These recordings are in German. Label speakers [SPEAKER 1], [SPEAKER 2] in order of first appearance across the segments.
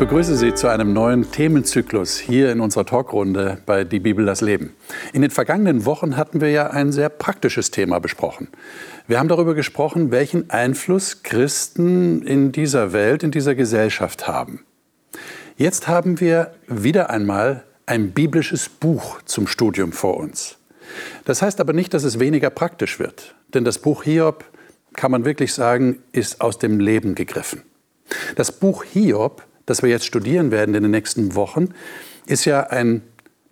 [SPEAKER 1] Begrüße Sie zu einem neuen Themenzyklus hier in unserer Talkrunde bei Die Bibel das Leben. In den vergangenen Wochen hatten wir ja ein sehr praktisches Thema besprochen. Wir haben darüber gesprochen, welchen Einfluss Christen in dieser Welt, in dieser Gesellschaft haben. Jetzt haben wir wieder einmal ein biblisches Buch zum Studium vor uns. Das heißt aber nicht, dass es weniger praktisch wird, denn das Buch Hiob, kann man wirklich sagen, ist aus dem Leben gegriffen. Das Buch Hiob, das wir jetzt studieren werden in den nächsten Wochen, ist ja ein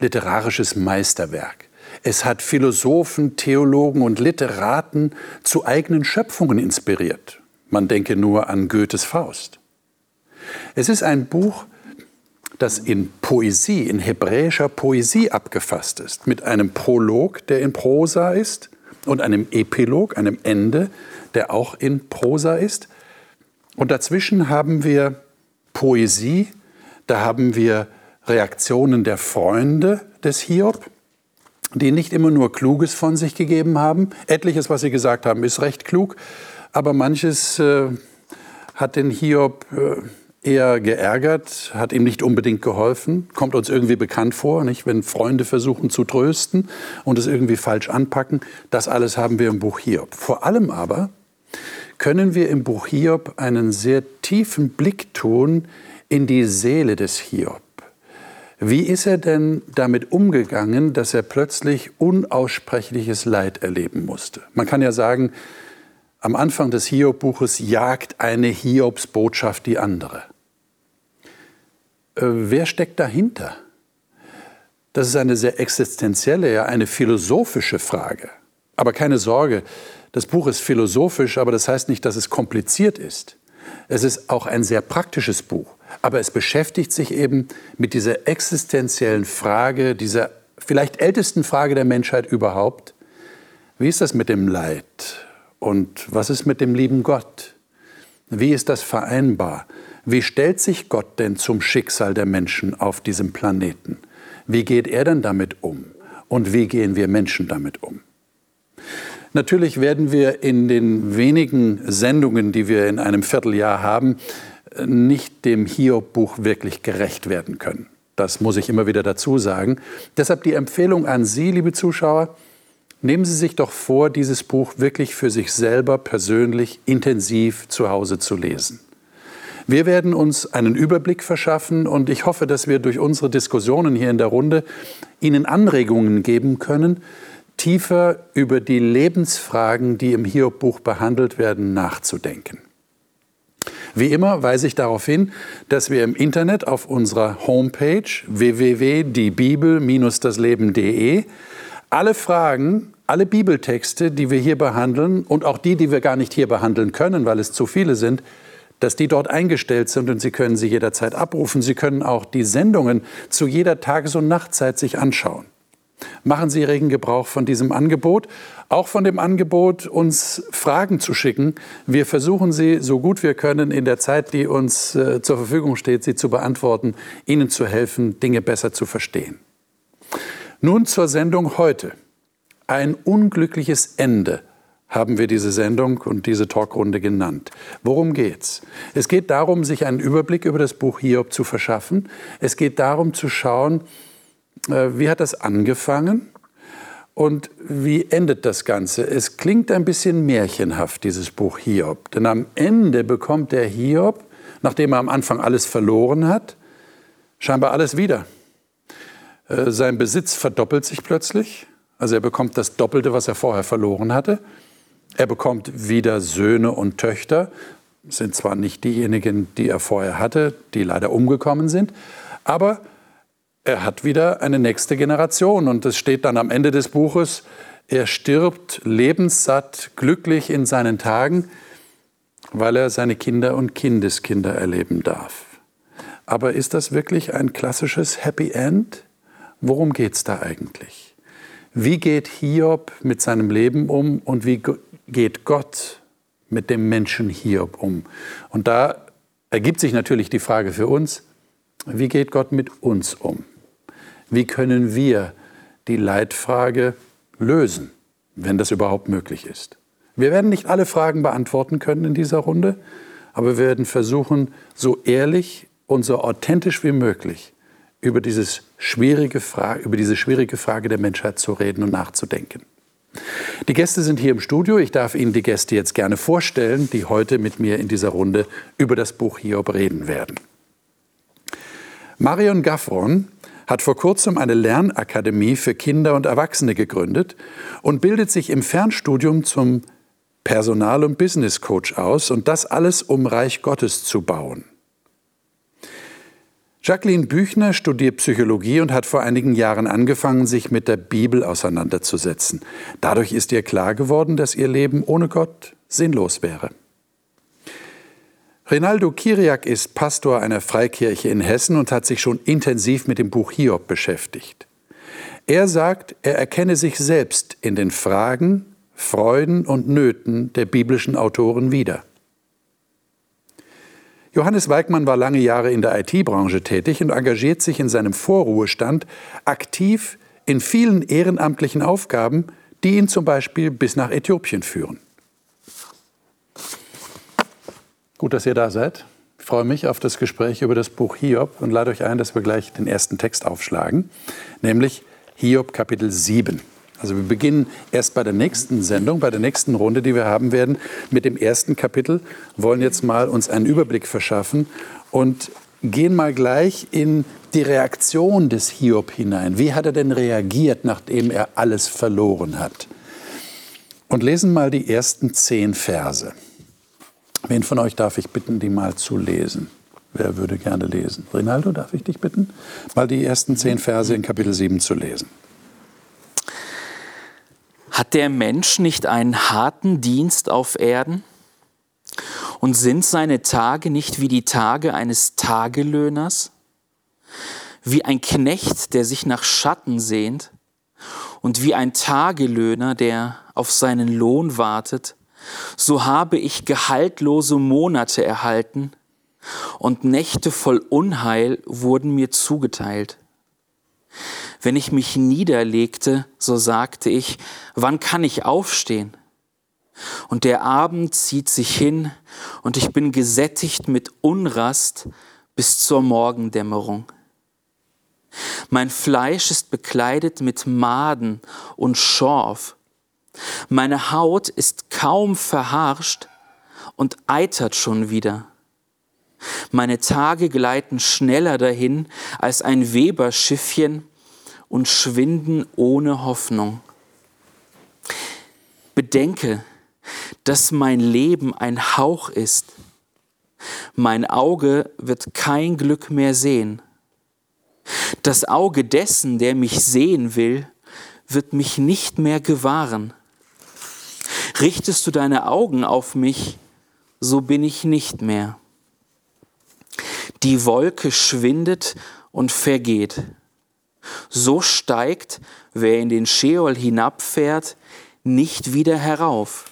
[SPEAKER 1] literarisches Meisterwerk. Es hat Philosophen, Theologen und Literaten zu eigenen Schöpfungen inspiriert. Man denke nur an Goethes Faust. Es ist ein Buch, das in Poesie, in hebräischer Poesie abgefasst ist, mit einem Prolog, der in Prosa ist, und einem Epilog, einem Ende, der auch in Prosa ist. Und dazwischen haben wir Poesie, da haben wir Reaktionen der Freunde des Hiob, die nicht immer nur Kluges von sich gegeben haben. Etliches, was sie gesagt haben, ist recht klug, aber manches äh, hat den Hiob äh, eher geärgert, hat ihm nicht unbedingt geholfen, kommt uns irgendwie bekannt vor, nicht? wenn Freunde versuchen zu trösten und es irgendwie falsch anpacken. Das alles haben wir im Buch Hiob. Vor allem aber können wir im Buch Hiob einen sehr tiefen Blick tun in die Seele des Hiob. Wie ist er denn damit umgegangen, dass er plötzlich unaussprechliches Leid erleben musste? Man kann ja sagen, am Anfang des Hiob-Buches jagt eine Hiobs-Botschaft die andere. Äh, wer steckt dahinter? Das ist eine sehr existenzielle, ja eine philosophische Frage. Aber keine Sorge, das Buch ist philosophisch, aber das heißt nicht, dass es kompliziert ist. Es ist auch ein sehr praktisches Buch. Aber es beschäftigt sich eben mit dieser existenziellen Frage, dieser vielleicht ältesten Frage der Menschheit überhaupt. Wie ist das mit dem Leid? Und was ist mit dem lieben Gott? Wie ist das vereinbar? Wie stellt sich Gott denn zum Schicksal der Menschen auf diesem Planeten? Wie geht er denn damit um? Und wie gehen wir Menschen damit um? Natürlich werden wir in den wenigen Sendungen, die wir in einem Vierteljahr haben, nicht dem Hiob-Buch wirklich gerecht werden können. Das muss ich immer wieder dazu sagen. Deshalb die Empfehlung an Sie, liebe Zuschauer, nehmen Sie sich doch vor, dieses Buch wirklich für sich selber persönlich intensiv zu Hause zu lesen. Wir werden uns einen Überblick verschaffen und ich hoffe, dass wir durch unsere Diskussionen hier in der Runde Ihnen Anregungen geben können, tiefer über die Lebensfragen, die im Hiob-Buch behandelt werden, nachzudenken. Wie immer weise ich darauf hin, dass wir im Internet auf unserer Homepage www.diebibel-dasleben.de alle Fragen, alle Bibeltexte, die wir hier behandeln und auch die, die wir gar nicht hier behandeln können, weil es zu viele sind, dass die dort eingestellt sind und Sie können sie jederzeit abrufen. Sie können auch die Sendungen zu jeder Tages- und Nachtzeit sich anschauen. Machen Sie regen Gebrauch von diesem Angebot, auch von dem Angebot, uns Fragen zu schicken. Wir versuchen sie so gut wir können in der Zeit, die uns äh, zur Verfügung steht, sie zu beantworten, Ihnen zu helfen, Dinge besser zu verstehen. Nun zur Sendung heute. Ein unglückliches Ende haben wir diese Sendung und diese Talkrunde genannt. Worum geht's? Es geht darum, sich einen Überblick über das Buch Hiob zu verschaffen. Es geht darum zu schauen, wie hat das angefangen und wie endet das Ganze? Es klingt ein bisschen märchenhaft, dieses Buch Hiob. Denn am Ende bekommt der Hiob, nachdem er am Anfang alles verloren hat, scheinbar alles wieder. Äh, sein Besitz verdoppelt sich plötzlich. Also er bekommt das Doppelte, was er vorher verloren hatte. Er bekommt wieder Söhne und Töchter. Sind zwar nicht diejenigen, die er vorher hatte, die leider umgekommen sind, aber er hat wieder eine nächste Generation. Und es steht dann am Ende des Buches, er stirbt lebenssatt, glücklich in seinen Tagen, weil er seine Kinder und Kindeskinder erleben darf. Aber ist das wirklich ein klassisches Happy End? Worum geht es da eigentlich? Wie geht Hiob mit seinem Leben um und wie geht Gott mit dem Menschen Hiob um? Und da ergibt sich natürlich die Frage für uns, wie geht Gott mit uns um? Wie können wir die Leitfrage lösen, wenn das überhaupt möglich ist? Wir werden nicht alle Fragen beantworten können in dieser Runde, aber wir werden versuchen, so ehrlich und so authentisch wie möglich über, dieses schwierige Frage, über diese schwierige Frage der Menschheit zu reden und nachzudenken. Die Gäste sind hier im Studio. Ich darf Ihnen die Gäste jetzt gerne vorstellen, die heute mit mir in dieser Runde über das Buch Hiob reden werden. Marion Gaffron hat vor kurzem eine Lernakademie für Kinder und Erwachsene gegründet und bildet sich im Fernstudium zum Personal- und Business Coach aus und das alles, um Reich Gottes zu bauen. Jacqueline Büchner studiert Psychologie und hat vor einigen Jahren angefangen, sich mit der Bibel auseinanderzusetzen. Dadurch ist ihr klar geworden, dass ihr Leben ohne Gott sinnlos wäre. Rinaldo Kiriak ist Pastor einer Freikirche in Hessen und hat sich schon intensiv mit dem Buch Hiob beschäftigt. Er sagt, er erkenne sich selbst in den Fragen, Freuden und Nöten der biblischen Autoren wieder. Johannes Weigmann war lange Jahre in der IT-Branche tätig und engagiert sich in seinem Vorruhestand aktiv in vielen ehrenamtlichen Aufgaben, die ihn zum Beispiel bis nach Äthiopien führen. Gut, dass ihr da seid. Ich freue mich auf das Gespräch über das Buch Hiob und lade euch ein, dass wir gleich den ersten Text aufschlagen, nämlich Hiob Kapitel 7. Also wir beginnen erst bei der nächsten Sendung, bei der nächsten Runde, die wir haben werden, mit dem ersten Kapitel, wollen jetzt mal uns einen Überblick verschaffen und gehen mal gleich in die Reaktion des Hiob hinein. Wie hat er denn reagiert, nachdem er alles verloren hat? Und lesen mal die ersten zehn Verse. Wen von euch darf ich bitten, die mal zu lesen? Wer würde gerne lesen? Rinaldo, darf ich dich bitten, mal die ersten zehn Verse in Kapitel 7 zu lesen?
[SPEAKER 2] Hat der Mensch nicht einen harten Dienst auf Erden? Und sind seine Tage nicht wie die Tage eines Tagelöhners? Wie ein Knecht, der sich nach Schatten sehnt? Und wie ein Tagelöhner, der auf seinen Lohn wartet? So habe ich gehaltlose Monate erhalten und Nächte voll Unheil wurden mir zugeteilt. Wenn ich mich niederlegte, so sagte ich, wann kann ich aufstehen? Und der Abend zieht sich hin und ich bin gesättigt mit Unrast bis zur Morgendämmerung. Mein Fleisch ist bekleidet mit Maden und Schorf. Meine Haut ist kaum verharscht und eitert schon wieder. Meine Tage gleiten schneller dahin als ein Weberschiffchen und schwinden ohne Hoffnung. Bedenke, dass mein Leben ein Hauch ist. Mein Auge wird kein Glück mehr sehen. Das Auge dessen, der mich sehen will, wird mich nicht mehr gewahren. Richtest du deine Augen auf mich, so bin ich nicht mehr. Die Wolke schwindet und vergeht. So steigt, wer in den Scheol hinabfährt, nicht wieder herauf.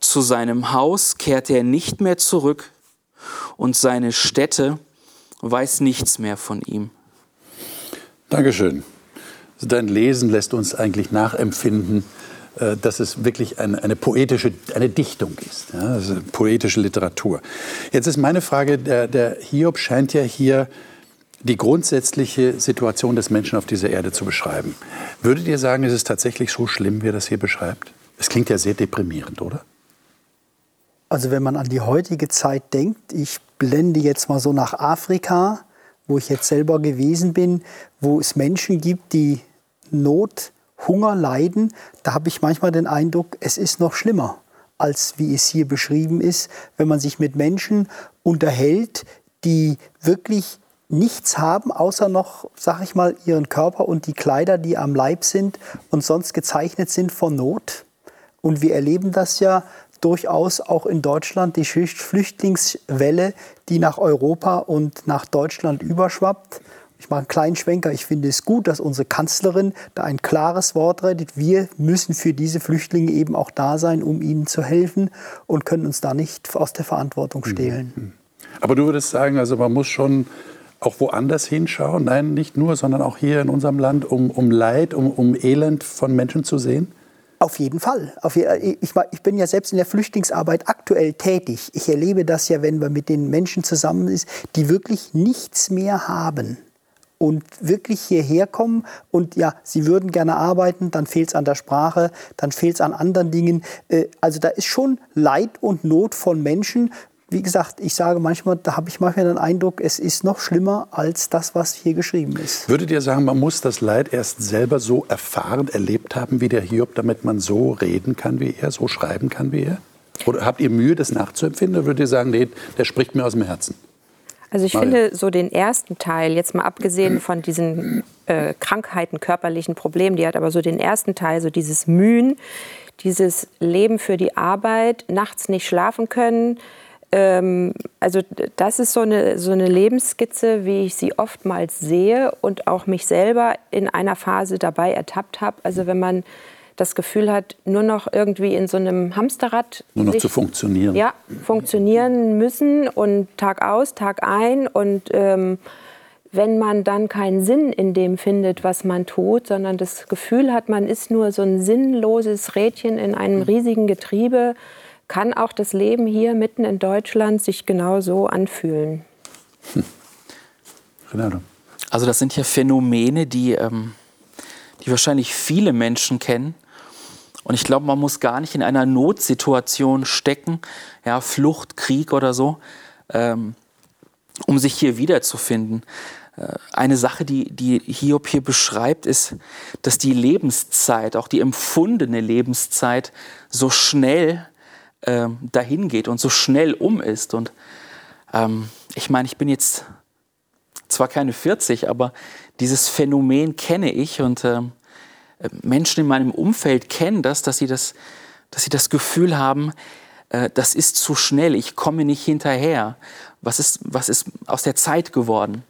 [SPEAKER 2] Zu seinem Haus kehrt er nicht mehr zurück und seine Stätte weiß nichts mehr von ihm.
[SPEAKER 1] Dankeschön. Dein Lesen lässt uns eigentlich nachempfinden, dass es wirklich eine, eine poetische, eine Dichtung ist, ja, also poetische Literatur. Jetzt ist meine Frage, der, der Hiob scheint ja hier die grundsätzliche Situation des Menschen auf dieser Erde zu beschreiben. Würdet ihr sagen, ist es tatsächlich so schlimm, wie er das hier beschreibt? Es klingt ja sehr deprimierend, oder?
[SPEAKER 3] Also wenn man an die heutige Zeit denkt, ich blende jetzt mal so nach Afrika, wo ich jetzt selber gewesen bin, wo es Menschen gibt, die Not Hunger leiden, da habe ich manchmal den Eindruck, es ist noch schlimmer, als wie es hier beschrieben ist, wenn man sich mit Menschen unterhält, die wirklich nichts haben, außer noch, sag ich mal, ihren Körper und die Kleider, die am Leib sind und sonst gezeichnet sind von Not. Und wir erleben das ja durchaus auch in Deutschland, die Flüchtlingswelle, die nach Europa und nach Deutschland überschwappt. Ich mache einen kleinen Schwenker, ich finde es gut, dass unsere Kanzlerin da ein klares Wort redet. Wir müssen für diese Flüchtlinge eben auch da sein, um ihnen zu helfen und können uns da nicht aus der Verantwortung stehlen. Mhm.
[SPEAKER 1] Aber du würdest sagen, also man muss schon auch woanders hinschauen, nein, nicht nur, sondern auch hier in unserem Land, um, um Leid, um, um Elend von Menschen zu sehen?
[SPEAKER 3] Auf jeden Fall. Ich, ich, bin ja selbst in der Flüchtlingsarbeit aktuell tätig. Ich erlebe das ja, wenn man mit den Menschen zusammen ist, die wirklich nichts mehr haben und wirklich hierher kommen und ja, sie würden gerne arbeiten, dann fehlt es an der Sprache, dann fehlt es an anderen Dingen. Äh, also da ist schon Leid und Not von Menschen, wie gesagt, ich sage manchmal, da habe ich manchmal den Eindruck, es ist noch schlimmer als das, was hier geschrieben ist.
[SPEAKER 1] Würdet ihr sagen, man muss das Leid erst selber so erfahren, erlebt haben wie der Hiob, damit man so reden kann wie er, so schreiben kann wie er? Oder habt ihr Mühe, das nachzuempfinden? Oder würdet ihr sagen, nee, der spricht mir aus dem Herzen?
[SPEAKER 4] Also ich Maria. finde so den ersten Teil, jetzt mal abgesehen von diesen äh, Krankheiten, körperlichen Problemen, die hat aber so den ersten Teil, so dieses Mühen, dieses Leben für die Arbeit, nachts nicht schlafen können, ähm, also das ist so eine, so eine Lebensskizze, wie ich sie oftmals sehe und auch mich selber in einer Phase dabei ertappt habe. Also wenn man das Gefühl hat, nur noch irgendwie in so einem Hamsterrad
[SPEAKER 1] nur noch sich, zu funktionieren.
[SPEAKER 4] Ja, funktionieren müssen und Tag aus, Tag ein und ähm, wenn man dann keinen Sinn in dem findet, was man tut, sondern das Gefühl hat, man ist nur so ein sinnloses Rädchen in einem riesigen Getriebe, kann auch das Leben hier mitten in Deutschland sich genau so anfühlen. Hm.
[SPEAKER 2] Also das sind ja Phänomene, die, ähm, die wahrscheinlich viele Menschen kennen. Und ich glaube, man muss gar nicht in einer Notsituation stecken, ja, Flucht, Krieg oder so, ähm, um sich hier wiederzufinden. Äh, eine Sache, die, die Hiob hier beschreibt, ist, dass die Lebenszeit, auch die empfundene Lebenszeit, so schnell äh, dahin geht und so schnell um ist. Und ähm, ich meine, ich bin jetzt zwar keine 40, aber dieses Phänomen kenne ich und äh, Menschen in meinem Umfeld kennen das, dass sie das, dass sie das Gefühl haben, äh, das ist zu schnell, ich komme nicht hinterher. Was ist, was ist aus der Zeit geworden?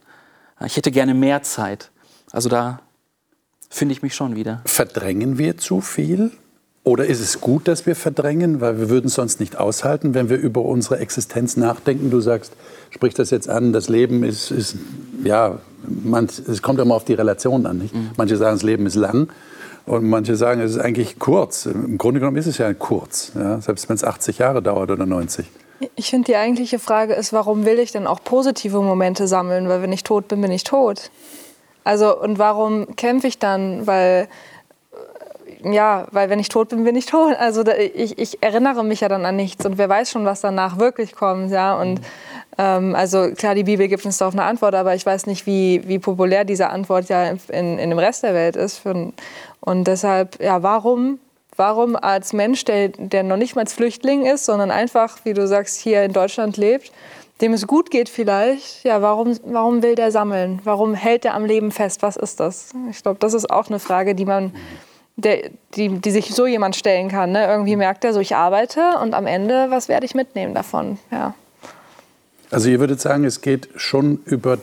[SPEAKER 2] Ich hätte gerne mehr Zeit. Also da finde ich mich schon wieder.
[SPEAKER 1] Verdrängen wir zu viel? Oder ist es gut, dass wir verdrängen, weil wir würden es sonst nicht aushalten, wenn wir über unsere Existenz nachdenken? Du sagst, sprich das jetzt an, das Leben ist, ist ja, man, es kommt immer auf die Relation an. Nicht? Mhm. Manche sagen, das Leben ist lang und manche sagen, es ist eigentlich kurz. Im Grunde genommen ist es ja kurz, ja? selbst wenn es 80 Jahre dauert oder 90.
[SPEAKER 5] Ich finde, die eigentliche Frage ist, warum will ich denn auch positive Momente sammeln? Weil wenn ich tot bin, bin ich tot. Also, und warum kämpfe ich dann? Weil ja, weil wenn ich tot bin, bin ich tot. Also ich, ich, erinnere mich ja dann an nichts und wer weiß schon, was danach wirklich kommt, ja. Und ähm, also klar, die Bibel gibt uns darauf eine Antwort, aber ich weiß nicht, wie, wie populär diese Antwort ja in, in dem Rest der Welt ist. Und deshalb, ja, warum? Warum als Mensch, der, der noch nicht mal als Flüchtling ist, sondern einfach, wie du sagst, hier in Deutschland lebt, dem es gut geht vielleicht, ja, warum, warum will der sammeln? Warum hält er am Leben fest? Was ist das? Ich glaube, das ist auch eine Frage, die man der, die, die sich so jemand stellen kann. Ne? Irgendwie merkt er so, ich arbeite und am Ende, was werde ich mitnehmen davon? Ja.
[SPEAKER 1] Also ihr würdet sagen, es geht schon über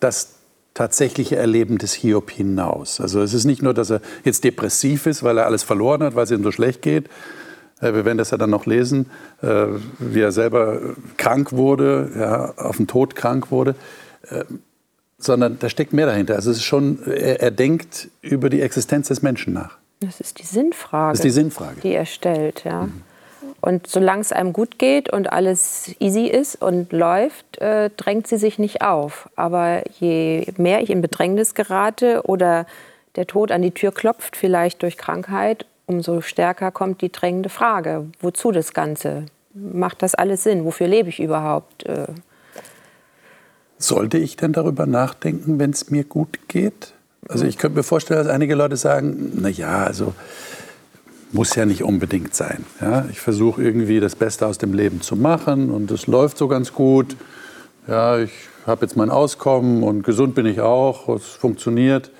[SPEAKER 1] das tatsächliche Erleben des Hiob hinaus. Also es ist nicht nur, dass er jetzt depressiv ist, weil er alles verloren hat, weil es ihm so schlecht geht. Äh, wir werden das ja dann noch lesen, äh, wie er selber krank wurde, ja, auf den Tod krank wurde. Äh, sondern da steckt mehr dahinter. Also es ist schon, er, er, denkt über die Existenz des Menschen nach.
[SPEAKER 4] Das ist die Sinnfrage.
[SPEAKER 1] Das ist die Sinnfrage.
[SPEAKER 4] Die er stellt, ja. Mhm. Und solange es einem gut geht und alles easy ist und läuft, äh, drängt sie sich nicht auf. Aber je mehr ich in Bedrängnis gerate oder der Tod an die Tür klopft, vielleicht durch Krankheit, umso stärker kommt die drängende Frage, wozu das Ganze? Macht das alles Sinn? Wofür lebe ich überhaupt? Äh,
[SPEAKER 1] sollte ich denn darüber nachdenken, wenn es mir gut geht? Also ich könnte mir vorstellen, dass einige Leute sagen, na ja, also muss ja nicht unbedingt sein. Ja, ich versuche irgendwie das Beste aus dem Leben zu machen und es läuft so ganz gut. Ja, ich habe jetzt mein Auskommen und gesund bin ich auch, es funktioniert.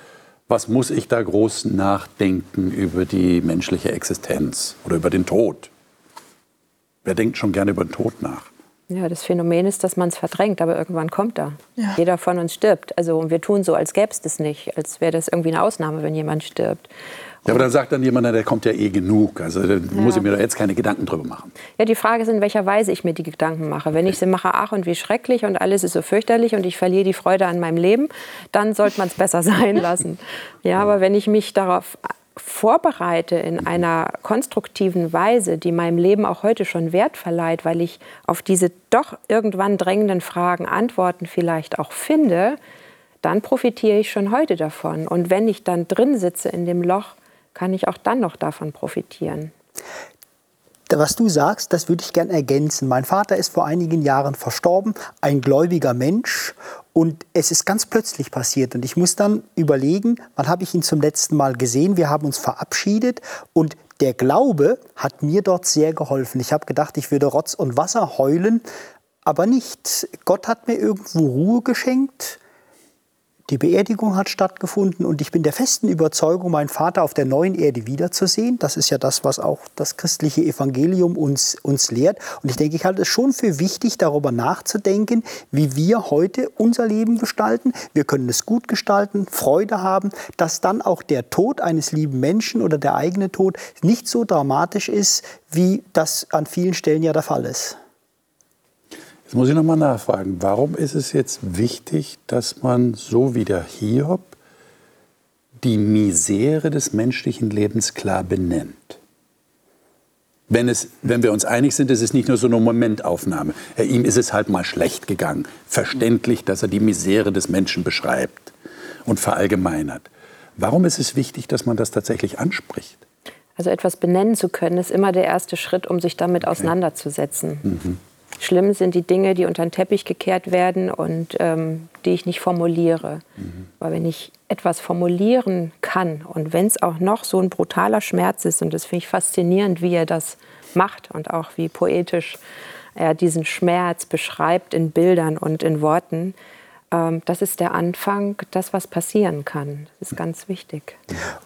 [SPEAKER 1] Was muss ich da groß nachdenken über die menschliche Existenz oder über den Tod? Wer denkt schon gerne über den Tod nach?
[SPEAKER 4] Ja, das Phänomen ist, dass man es verdrängt, aber irgendwann kommt er. Ja. Jeder von uns stirbt. Also wir tun so, als gäbe es das nicht, als wäre das irgendwie eine Ausnahme, wenn jemand stirbt.
[SPEAKER 1] Ja, aber dann sagt dann jemand, der kommt ja eh genug. Also da ja. muss ich mir da jetzt keine Gedanken drüber machen.
[SPEAKER 4] Ja, die Frage ist, in welcher Weise ich mir die Gedanken mache. Wenn ich sie mache, ach und wie schrecklich und alles ist so fürchterlich und ich verliere die Freude an meinem Leben, dann sollte man es besser sein lassen. Ja, aber wenn ich mich darauf vorbereite in einer konstruktiven Weise, die meinem Leben auch heute schon Wert verleiht, weil ich auf diese doch irgendwann drängenden Fragen Antworten vielleicht auch finde, dann profitiere ich schon heute davon. Und wenn ich dann drin sitze in dem Loch, kann ich auch dann noch davon profitieren.
[SPEAKER 3] Was du sagst, das würde ich gern ergänzen. Mein Vater ist vor einigen Jahren verstorben, ein gläubiger Mensch. Und es ist ganz plötzlich passiert. Und ich muss dann überlegen, wann habe ich ihn zum letzten Mal gesehen? Wir haben uns verabschiedet. Und der Glaube hat mir dort sehr geholfen. Ich habe gedacht, ich würde Rotz und Wasser heulen, aber nicht. Gott hat mir irgendwo Ruhe geschenkt. Die Beerdigung hat stattgefunden und ich bin der festen Überzeugung, meinen Vater auf der neuen Erde wiederzusehen. Das ist ja das, was auch das christliche Evangelium uns, uns lehrt. Und ich denke, ich halte es schon für wichtig, darüber nachzudenken, wie wir heute unser Leben gestalten. Wir können es gut gestalten, Freude haben, dass dann auch der Tod eines lieben Menschen oder der eigene Tod nicht so dramatisch ist, wie das an vielen Stellen ja der Fall ist.
[SPEAKER 1] Jetzt muss ich noch mal nachfragen, warum ist es jetzt wichtig, dass man so wie der Hiob die Misere des menschlichen Lebens klar benennt? Wenn, es, wenn wir uns einig sind, ist es nicht nur so eine Momentaufnahme. Ihm ist es halt mal schlecht gegangen. Verständlich, dass er die Misere des Menschen beschreibt und verallgemeinert. Warum ist es wichtig, dass man das tatsächlich anspricht?
[SPEAKER 4] Also etwas benennen zu können, ist immer der erste Schritt, um sich damit auseinanderzusetzen. Mhm. Schlimm sind die Dinge, die unter den Teppich gekehrt werden und ähm, die ich nicht formuliere. Mhm. Weil wenn ich etwas formulieren kann und wenn es auch noch so ein brutaler Schmerz ist, und das finde ich faszinierend, wie er das macht und auch wie poetisch er diesen Schmerz beschreibt in Bildern und in Worten, das ist der Anfang, das, was passieren kann. Das ist ganz wichtig.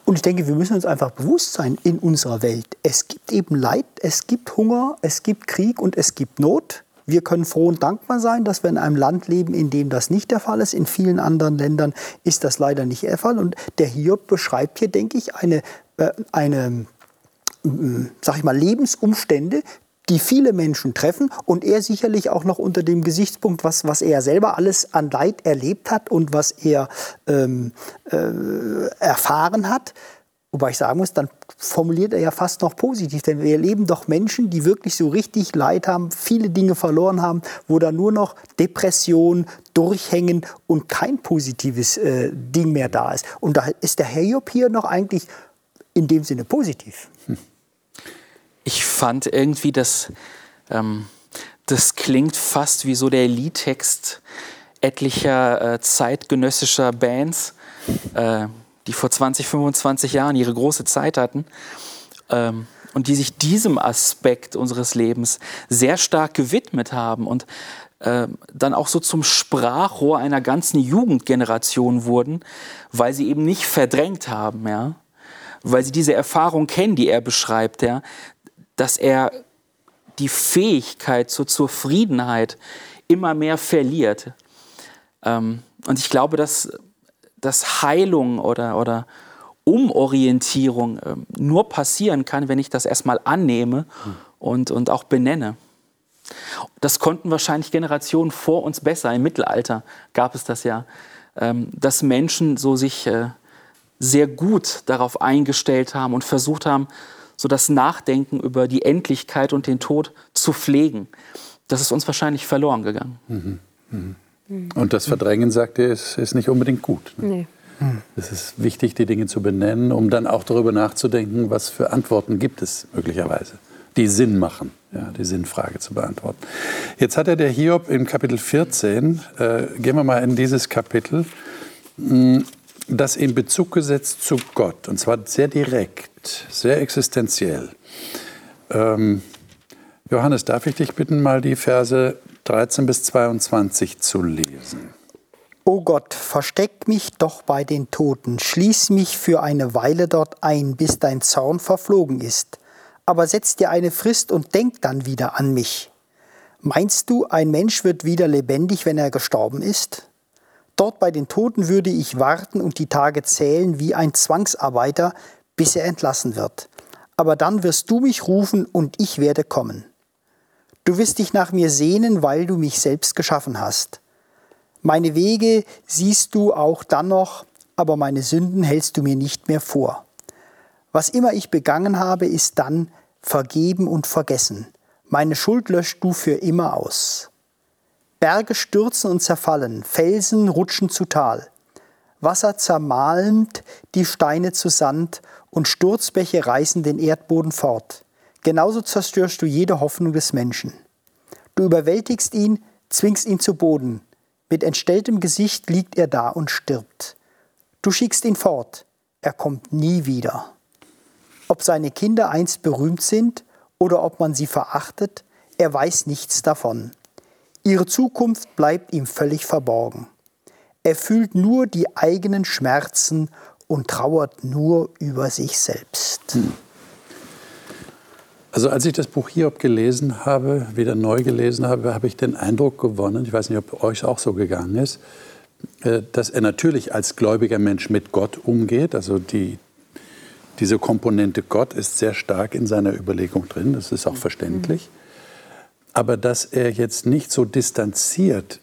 [SPEAKER 3] Und ich denke, wir müssen uns einfach bewusst sein in unserer Welt. Es gibt eben Leid, es gibt Hunger, es gibt Krieg und es gibt Not. Wir können froh und dankbar sein, dass wir in einem Land leben, in dem das nicht der Fall ist. In vielen anderen Ländern ist das leider nicht der Fall. Und der Hiob beschreibt hier, denke ich, eine, äh, eine sag ich mal, Lebensumstände, die viele Menschen treffen und er sicherlich auch noch unter dem Gesichtspunkt, was, was er selber alles an Leid erlebt hat und was er ähm, äh, erfahren hat. Wobei ich sagen muss, dann formuliert er ja fast noch positiv, denn wir erleben doch Menschen, die wirklich so richtig Leid haben, viele Dinge verloren haben, wo da nur noch Depression, Durchhängen und kein positives äh, Ding mehr da ist. Und da ist der Hiob hier noch eigentlich in dem Sinne positiv. Hm
[SPEAKER 2] ich fand irgendwie, dass ähm, das klingt fast wie so der Liedtext etlicher äh, zeitgenössischer Bands, äh, die vor 20, 25 Jahren ihre große Zeit hatten ähm, und die sich diesem Aspekt unseres Lebens sehr stark gewidmet haben und äh, dann auch so zum Sprachrohr einer ganzen Jugendgeneration wurden, weil sie eben nicht verdrängt haben, ja, weil sie diese Erfahrung kennen, die er beschreibt, ja, dass er die Fähigkeit zur Zufriedenheit immer mehr verliert. Ähm, und ich glaube, dass, dass Heilung oder, oder Umorientierung ähm, nur passieren kann, wenn ich das erstmal annehme und, und auch benenne. Das konnten wahrscheinlich Generationen vor uns besser. Im Mittelalter gab es das ja, ähm, dass Menschen so sich äh, sehr gut darauf eingestellt haben und versucht haben, so das Nachdenken über die Endlichkeit und den Tod zu pflegen. Das ist uns wahrscheinlich verloren gegangen. Mhm.
[SPEAKER 1] Mhm. Und das Verdrängen, sagt ihr, ist, ist nicht unbedingt gut. Ne? Nee. Es ist wichtig, die Dinge zu benennen, um dann auch darüber nachzudenken, was für Antworten gibt es möglicherweise, die Sinn machen, ja, die Sinnfrage zu beantworten. Jetzt hat er der Hiob im Kapitel 14, äh, gehen wir mal in dieses Kapitel, mh, das in Bezug gesetzt zu Gott, und zwar sehr direkt, sehr existenziell. Ähm, Johannes, darf ich dich bitten, mal die Verse 13 bis 22 zu lesen?
[SPEAKER 3] O Gott, versteck mich doch bei den Toten, schließ mich für eine Weile dort ein, bis dein Zorn verflogen ist. Aber setz dir eine Frist und denk dann wieder an mich. Meinst du, ein Mensch wird wieder lebendig, wenn er gestorben ist? Dort bei den Toten würde ich warten und die Tage zählen wie ein Zwangsarbeiter, bis er entlassen wird. Aber dann wirst du mich rufen und ich werde kommen. Du wirst dich nach mir sehnen, weil du mich selbst geschaffen hast. Meine Wege siehst du auch dann noch, aber meine Sünden hältst du mir nicht mehr vor. Was immer ich begangen habe, ist dann vergeben und vergessen. Meine Schuld löscht du für immer aus. Berge stürzen und zerfallen, Felsen rutschen zu Tal. Wasser zermalmt die Steine zu Sand und Sturzbäche reißen den Erdboden fort. Genauso zerstörst du jede Hoffnung des Menschen. Du überwältigst ihn, zwingst ihn zu Boden. Mit entstelltem Gesicht liegt er da und stirbt. Du schickst ihn fort, er kommt nie wieder. Ob seine Kinder einst berühmt sind oder ob man sie verachtet, er weiß nichts davon. Ihre Zukunft bleibt ihm völlig verborgen. Er fühlt nur die eigenen Schmerzen und trauert nur über sich selbst. Hm.
[SPEAKER 1] Also als ich das Buch Hiob gelesen habe, wieder neu gelesen habe, habe ich den Eindruck gewonnen, ich weiß nicht, ob euch auch so gegangen ist, äh, dass er natürlich als gläubiger Mensch mit Gott umgeht. Also die, diese Komponente Gott ist sehr stark in seiner Überlegung drin, das ist auch verständlich. Aber dass er jetzt nicht so distanziert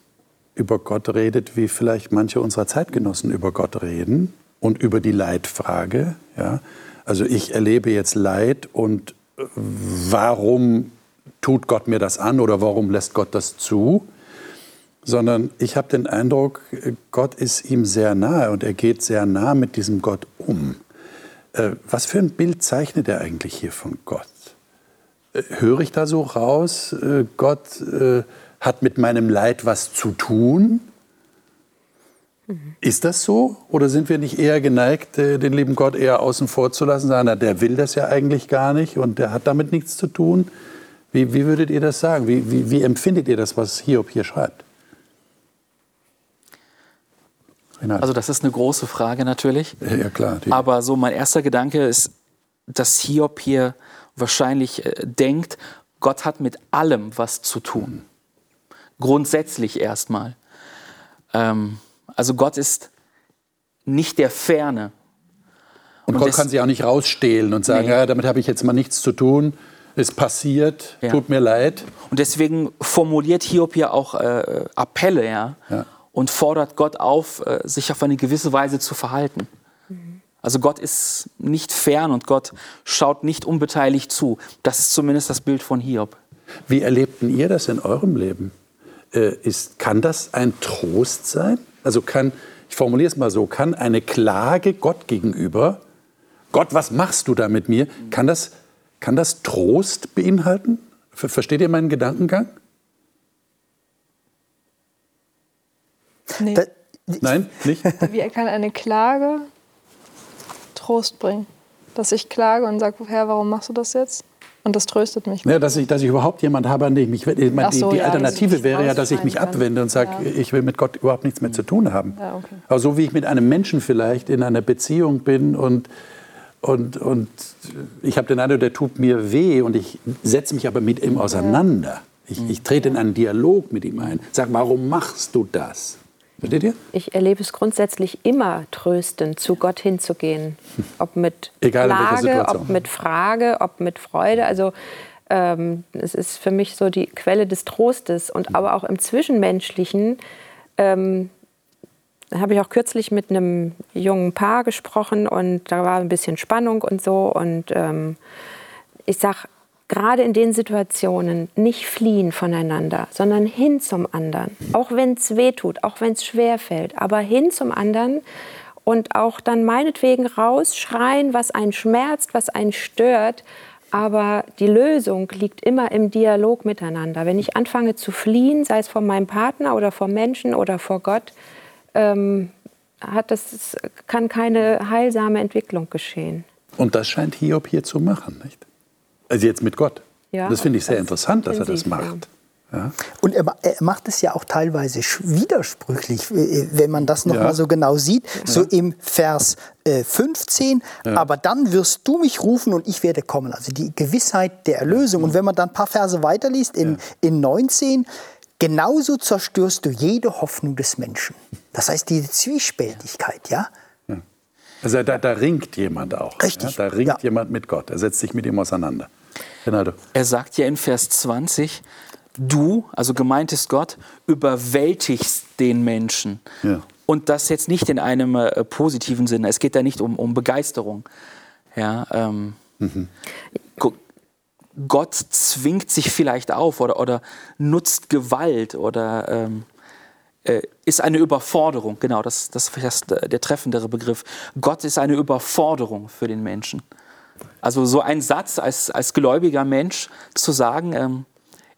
[SPEAKER 1] über Gott redet, wie vielleicht manche unserer Zeitgenossen über Gott reden und über die Leidfrage. Ja? Also ich erlebe jetzt Leid und warum tut Gott mir das an oder warum lässt Gott das zu? Sondern ich habe den Eindruck, Gott ist ihm sehr nahe und er geht sehr nah mit diesem Gott um. Äh, was für ein Bild zeichnet er eigentlich hier von Gott? Äh, höre ich da so raus, äh, Gott hat mit meinem Leid was zu tun? Ist das so? Oder sind wir nicht eher geneigt, den lieben Gott eher außen vor zu lassen, sagen, na, der will das ja eigentlich gar nicht und der hat damit nichts zu tun? Wie, wie würdet ihr das sagen? Wie, wie, wie empfindet ihr das, was Hiob hier schreibt?
[SPEAKER 2] Also das ist eine große Frage natürlich.
[SPEAKER 1] Ja, klar.
[SPEAKER 2] Aber so mein erster Gedanke ist, dass Hiob hier wahrscheinlich äh, denkt, Gott hat mit allem was zu tun. Grundsätzlich erstmal. Ähm, also Gott ist nicht der Ferne.
[SPEAKER 1] Und, und Gott kann sich auch nicht rausstehlen und sagen, nee. ja, damit habe ich jetzt mal nichts zu tun. Ist passiert, ja. tut mir leid.
[SPEAKER 2] Und deswegen formuliert Hiob ja auch äh, Appelle, ja, ja, und fordert Gott auf, äh, sich auf eine gewisse Weise zu verhalten. Mhm. Also Gott ist nicht fern und Gott schaut nicht unbeteiligt zu. Das ist zumindest das Bild von Hiob.
[SPEAKER 1] Wie erlebten ihr das in eurem Leben? Äh, ist, kann das ein Trost sein? Also kann, ich formuliere es mal so, kann eine Klage Gott gegenüber, Gott, was machst du da mit mir, kann das, kann das Trost beinhalten? Versteht ihr meinen Gedankengang?
[SPEAKER 5] Nee.
[SPEAKER 1] Da, Nein, nicht?
[SPEAKER 5] Wie kann eine Klage Trost bringen? Dass ich klage und sage, Herr, warum machst du das jetzt? Und das tröstet mich.
[SPEAKER 1] Ja, dass, ich, dass ich überhaupt jemand habe, an dem ich mich. Ich meine, so, die, die ja, Alternative wäre ja, dass ich mich abwende und sage, ja. ich will mit Gott überhaupt nichts mehr zu tun haben. Ja, okay. Aber so wie ich mit einem Menschen vielleicht in einer Beziehung bin und, und, und ich habe den Eindruck, der tut mir weh und ich setze mich aber mit ihm auseinander. Ich, ich trete in einen Dialog mit ihm ein. Sag, warum machst du das?
[SPEAKER 4] Versteht ihr? Ich erlebe es grundsätzlich immer tröstend, zu Gott hinzugehen. Ob mit Egal Klage, ob mit Frage, ob mit Freude. Also ähm, es ist für mich so die Quelle des Trostes. Und aber auch im Zwischenmenschlichen ähm, habe ich auch kürzlich mit einem jungen Paar gesprochen und da war ein bisschen Spannung und so. Und ähm, ich sage, gerade in den Situationen nicht fliehen voneinander, sondern hin zum anderen. Auch wenn es weh tut, auch wenn es schwer fällt, aber hin zum anderen und auch dann meinetwegen rausschreien, was einen schmerzt, was einen stört. Aber die Lösung liegt immer im Dialog miteinander. Wenn ich anfange zu fliehen, sei es vor meinem Partner oder vor Menschen oder vor Gott, ähm, hat das, kann keine heilsame Entwicklung geschehen.
[SPEAKER 1] Und das scheint Hiob hier zu machen, nicht? Also jetzt mit Gott. Ja, das finde ich sehr interessant, dass er das macht.
[SPEAKER 3] Ja? Und er, er, macht es ja auch teilweise widersprüchlich, äh, wenn man das nochmal ja. so genau sieht. So im Vers äh, 15, aber dann wirst du mich rufen und ich werde kommen. Also die Gewissheit der Erlösung. Und wenn man dann ein paar Verse weiterliest, in, in 19, genauso zerstörst du jede Hoffnung des Menschen. Das heißt, diese Zwiespältigkeit, ja.
[SPEAKER 1] Also da, da ringt jemand auch.
[SPEAKER 3] Richtig.
[SPEAKER 1] Ja? Da ringt jemand mit Gott. Er setzt sich mit ihm auseinander.
[SPEAKER 2] Ronaldo. Er sagt ja in Vers 20, du, also gemeint ist Gott, überwältigst den Menschen. Ja. Und das jetzt nicht in einem äh, positiven Sinne. Es geht da nicht um, um Begeisterung. Ja, ähm, mhm. Gott zwingt sich vielleicht auf oder, oder nutzt Gewalt oder ähm, äh, ist eine Überforderung. Genau, das, das ist der treffendere Begriff. Gott ist eine Überforderung für den Menschen. Also so ein Satz als, als gläubiger Mensch zu sagen, ähm,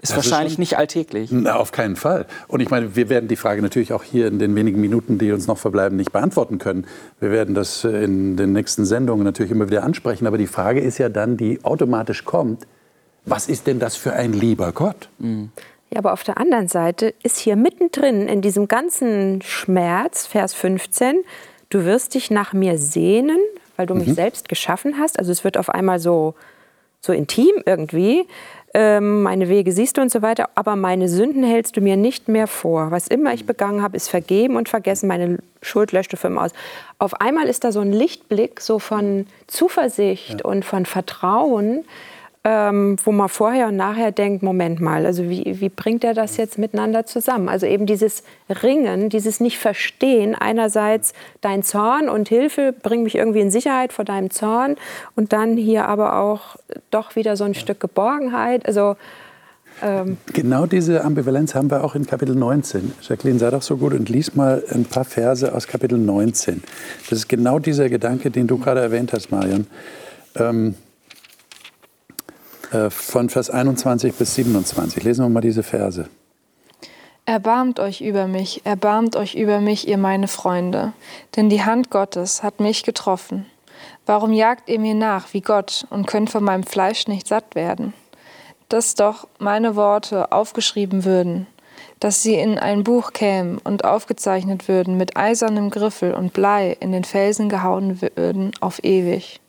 [SPEAKER 2] ist das wahrscheinlich ist nicht alltäglich.
[SPEAKER 1] Na, auf keinen Fall. Und ich meine, wir werden die Frage natürlich auch hier in den wenigen Minuten, die uns noch verbleiben, nicht beantworten können. Wir werden das in den nächsten Sendungen natürlich immer wieder ansprechen. Aber die Frage ist ja dann, die automatisch kommt, was ist denn das für ein lieber Gott?
[SPEAKER 4] Mhm. Ja, aber auf der anderen Seite ist hier mittendrin in diesem ganzen Schmerz, Vers 15, du wirst dich nach mir sehnen, weil du mhm. mich selbst geschaffen hast. Also es wird auf einmal so, so intim irgendwie. Ähm, meine Wege siehst du und so weiter, aber meine Sünden hältst du mir nicht mehr vor. Was immer ich begangen habe, ist vergeben und vergessen. Meine Schuld löscht du für immer aus. Auf einmal ist da so ein Lichtblick so von Zuversicht ja. und von Vertrauen ähm, wo man vorher und nachher denkt, Moment mal, also wie, wie bringt er das jetzt miteinander zusammen? Also eben dieses Ringen, dieses Nicht-Verstehen, einerseits dein Zorn und Hilfe, bring mich irgendwie in Sicherheit vor deinem Zorn und dann hier aber auch doch wieder so ein ja. Stück Geborgenheit. Also
[SPEAKER 1] ähm Genau diese Ambivalenz haben wir auch in Kapitel 19. Jacqueline, sei doch so gut und lies mal ein paar Verse aus Kapitel 19. Das ist genau dieser Gedanke, den du gerade erwähnt hast, Marion. Ähm, äh, von Vers 21 bis 27. Lesen wir mal diese Verse.
[SPEAKER 5] Erbarmt euch über mich, erbarmt euch über mich, ihr meine Freunde, denn die Hand Gottes hat mich getroffen. Warum jagt ihr mir nach wie Gott und könnt von meinem Fleisch nicht satt werden? Dass doch meine Worte aufgeschrieben würden, dass sie in ein Buch kämen und aufgezeichnet würden mit eisernem Griffel und Blei in den Felsen gehauen würden auf ewig.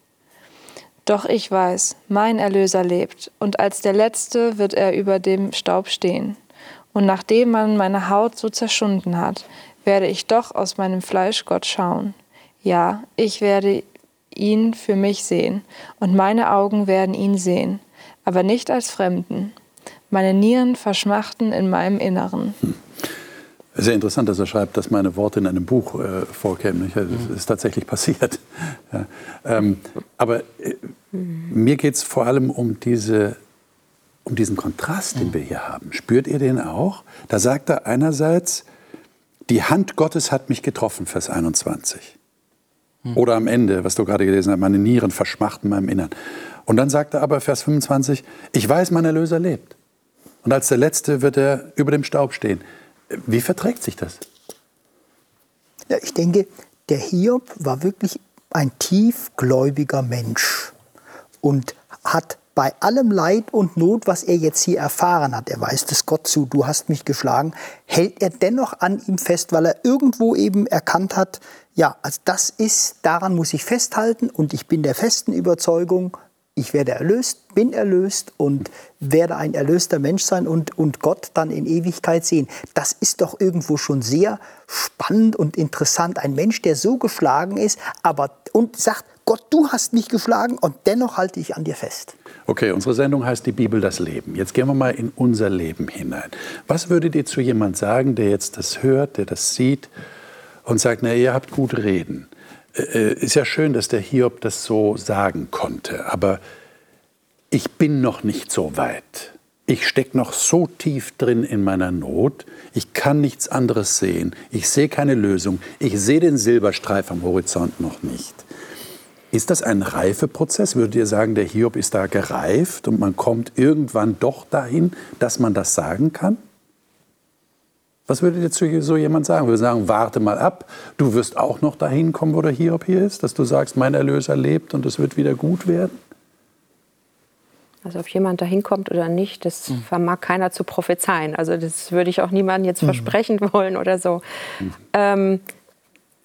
[SPEAKER 5] Doch ich weiß, mein Erlöser lebt, und als der Letzte wird er über dem Staub stehen. Und nachdem man meine Haut so zerschunden hat, werde ich doch aus meinem Fleisch Gott schauen. Ja, ich werde ihn für mich sehen, und meine Augen werden ihn sehen, aber nicht als Fremden. Meine Nieren verschmachten in meinem Inneren.
[SPEAKER 1] Sehr interessant, dass er schreibt, dass meine Worte in einem Buch äh, vorkämen. Das mhm. ist tatsächlich passiert. Ja. Ähm, aber äh, mir geht es vor allem um, diese, um diesen Kontrast, den wir hier haben. Spürt ihr den auch? Da sagt er einerseits, die Hand Gottes hat mich getroffen, Vers 21. Mhm. Oder am Ende, was du gerade gelesen hast, meine Nieren verschmachten meinem Innern. Und dann sagt er aber, Vers 25, ich weiß, mein Erlöser lebt. Und als der Letzte wird er über dem Staub stehen. Wie verträgt sich das?
[SPEAKER 3] Ja, ich denke, der Hiob war wirklich ein tiefgläubiger Mensch und hat bei allem Leid und Not, was er jetzt hier erfahren hat, er weiß das Gott zu, du hast mich geschlagen, hält er dennoch an ihm fest, weil er irgendwo eben erkannt hat, ja, also das ist, daran muss ich festhalten und ich bin der festen Überzeugung, ich werde erlöst, bin erlöst und werde ein erlöster Mensch sein und, und Gott dann in Ewigkeit sehen. Das ist doch irgendwo schon sehr spannend und interessant. Ein Mensch, der so geschlagen ist, aber und sagt, Gott, du hast mich geschlagen und dennoch halte ich an dir fest.
[SPEAKER 1] Okay, unsere Sendung heißt die Bibel das Leben. Jetzt gehen wir mal in unser Leben hinein. Was würdet ihr zu jemand sagen, der jetzt das hört, der das sieht und sagt, na, ihr habt gut reden? Äh, ist ja schön, dass der Hiob das so sagen konnte, aber ich bin noch nicht so weit. Ich stecke noch so tief drin in meiner Not. Ich kann nichts anderes sehen. Ich sehe keine Lösung. Ich sehe den Silberstreif am Horizont noch nicht. Ist das ein Reifeprozess? Würdet ihr sagen, der Hiob ist da gereift und man kommt irgendwann doch dahin, dass man das sagen kann? Was würde dir zu so jemand sagen? Wir sagen, warte mal ab, du wirst auch noch dahin kommen, wo der Hiob hier ist, dass du sagst, mein Erlöser lebt und es wird wieder gut werden?
[SPEAKER 4] Also ob jemand da hinkommt oder nicht, das mhm. vermag keiner zu prophezeien. Also das würde ich auch niemandem jetzt mhm. versprechen wollen oder so. Mhm. Ähm,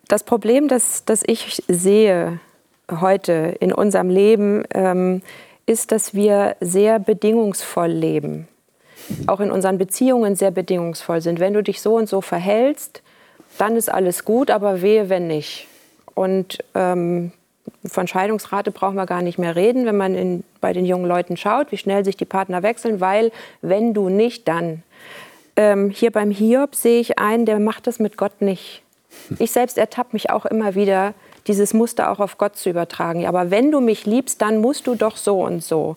[SPEAKER 4] das Problem, das, das ich sehe heute in unserem Leben, ähm, ist, dass wir sehr bedingungsvoll leben. Auch in unseren Beziehungen sehr bedingungsvoll sind. Wenn du dich so und so verhältst, dann ist alles gut, aber wehe, wenn nicht. Und ähm, von Scheidungsrate brauchen wir gar nicht mehr reden, wenn man in, bei den jungen Leuten schaut, wie schnell sich die Partner wechseln, weil wenn du nicht, dann. Ähm, hier beim Hiob sehe ich einen, der macht das mit Gott nicht. Ich selbst ertappe mich auch immer wieder, dieses Muster auch auf Gott zu übertragen. Aber wenn du mich liebst, dann musst du doch so und so.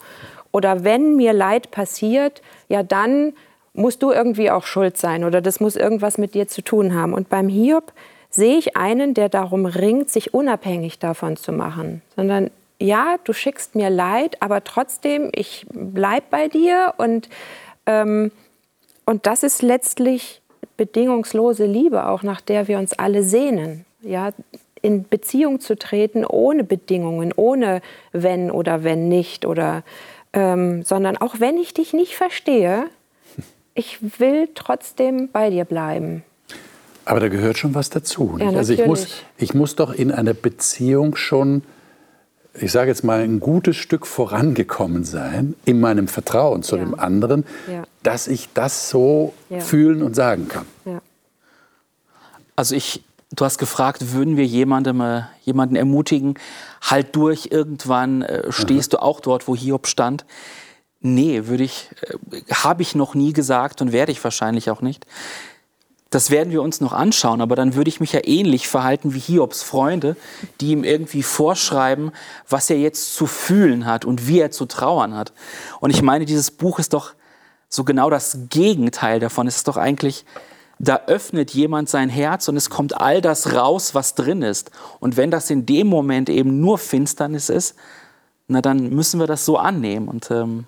[SPEAKER 4] Oder wenn mir Leid passiert, ja dann musst du irgendwie auch schuld sein oder das muss irgendwas mit dir zu tun haben. Und beim Hiob sehe ich einen, der darum ringt, sich unabhängig davon zu machen, sondern ja, du schickst mir Leid, aber trotzdem, ich bleib bei dir und, ähm, und das ist letztlich bedingungslose Liebe, auch nach der wir uns alle sehnen. Ja, in Beziehung zu treten ohne Bedingungen, ohne wenn oder wenn nicht oder ähm, sondern auch wenn ich dich nicht verstehe, ich will trotzdem bei dir bleiben.
[SPEAKER 1] Aber da gehört schon was dazu. Ja, also ich muss, ich muss doch in einer Beziehung schon, ich sage jetzt mal, ein gutes Stück vorangekommen sein in meinem Vertrauen zu ja. dem anderen, ja. dass ich das so fühlen und sagen kann.
[SPEAKER 2] Also ich, du hast gefragt, würden wir jemandem, äh, jemanden ermutigen, halt durch, irgendwann äh, stehst mhm. du auch dort, wo Hiob stand. Nee, würde ich, äh, habe ich noch nie gesagt und werde ich wahrscheinlich auch nicht. Das werden wir uns noch anschauen, aber dann würde ich mich ja ähnlich verhalten wie Hiobs Freunde, die ihm irgendwie vorschreiben, was er jetzt zu fühlen hat und wie er zu trauern hat. Und ich meine, dieses Buch ist doch so genau das Gegenteil davon. Es ist doch eigentlich, da öffnet jemand sein Herz und es kommt all das raus, was drin ist. Und wenn das in dem Moment eben nur Finsternis ist, na dann müssen wir das so annehmen und ähm,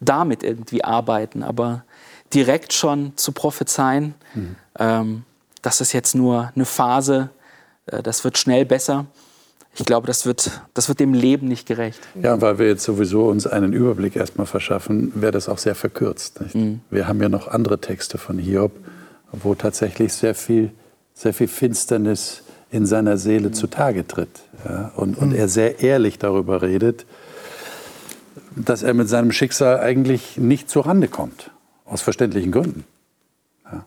[SPEAKER 2] damit irgendwie arbeiten. Aber direkt schon zu prophezeien, mhm. ähm, das ist jetzt nur eine Phase, äh, das wird schnell besser. Ich glaube, das wird, das wird dem Leben nicht gerecht.
[SPEAKER 1] Ja, weil wir jetzt sowieso uns einen Überblick erstmal verschaffen, wäre das auch sehr verkürzt. Mhm. Wir haben ja noch andere Texte von Hiob, wo tatsächlich sehr viel, sehr viel Finsternis in seiner Seele mhm. zutage tritt. Ja, und, und mhm. er sehr ehrlich darüber redet, dass er mit seinem Schicksal eigentlich nicht zurande kommt. Aus verständlichen Gründen. Ja.